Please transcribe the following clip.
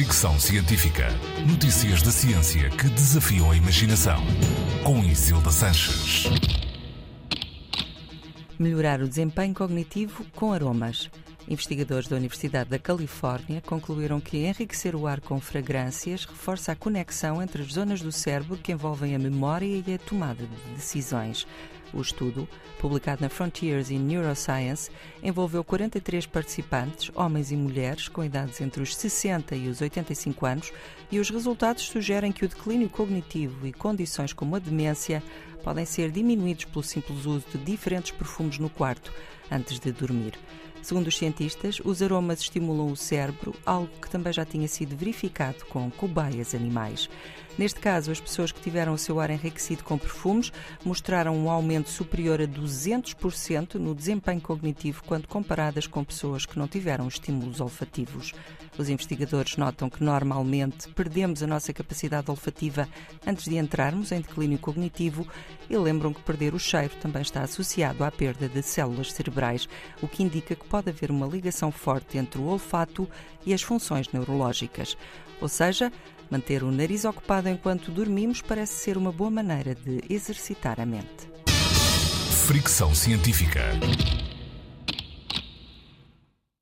Fricção Científica. Notícias da ciência que desafiam a imaginação. Com Isilda Sanches. Melhorar o desempenho cognitivo com aromas. Investigadores da Universidade da Califórnia concluíram que enriquecer o ar com fragrâncias reforça a conexão entre as zonas do cérebro que envolvem a memória e a tomada de decisões. O estudo, publicado na Frontiers in Neuroscience, envolveu 43 participantes, homens e mulheres, com idades entre os 60 e os 85 anos, e os resultados sugerem que o declínio cognitivo e condições como a demência podem ser diminuídos pelo simples uso de diferentes perfumes no quarto antes de dormir. Segundo os cientistas, os aromas estimulam o cérebro, algo que também já tinha sido verificado com cobaias animais. Neste caso, as pessoas que tiveram o seu ar enriquecido com perfumes mostraram um aumento superior a 200% no desempenho cognitivo quando comparadas com pessoas que não tiveram estímulos olfativos. Os investigadores notam que normalmente perdemos a nossa capacidade olfativa antes de entrarmos em declínio cognitivo e lembram que perder o cheiro também está associado à perda de células cerebrais, o que indica que pode haver uma ligação forte entre o olfato e as funções neurológicas. Ou seja, manter o nariz ocupado enquanto dormimos parece ser uma boa maneira de exercitar a mente. Fricção científica.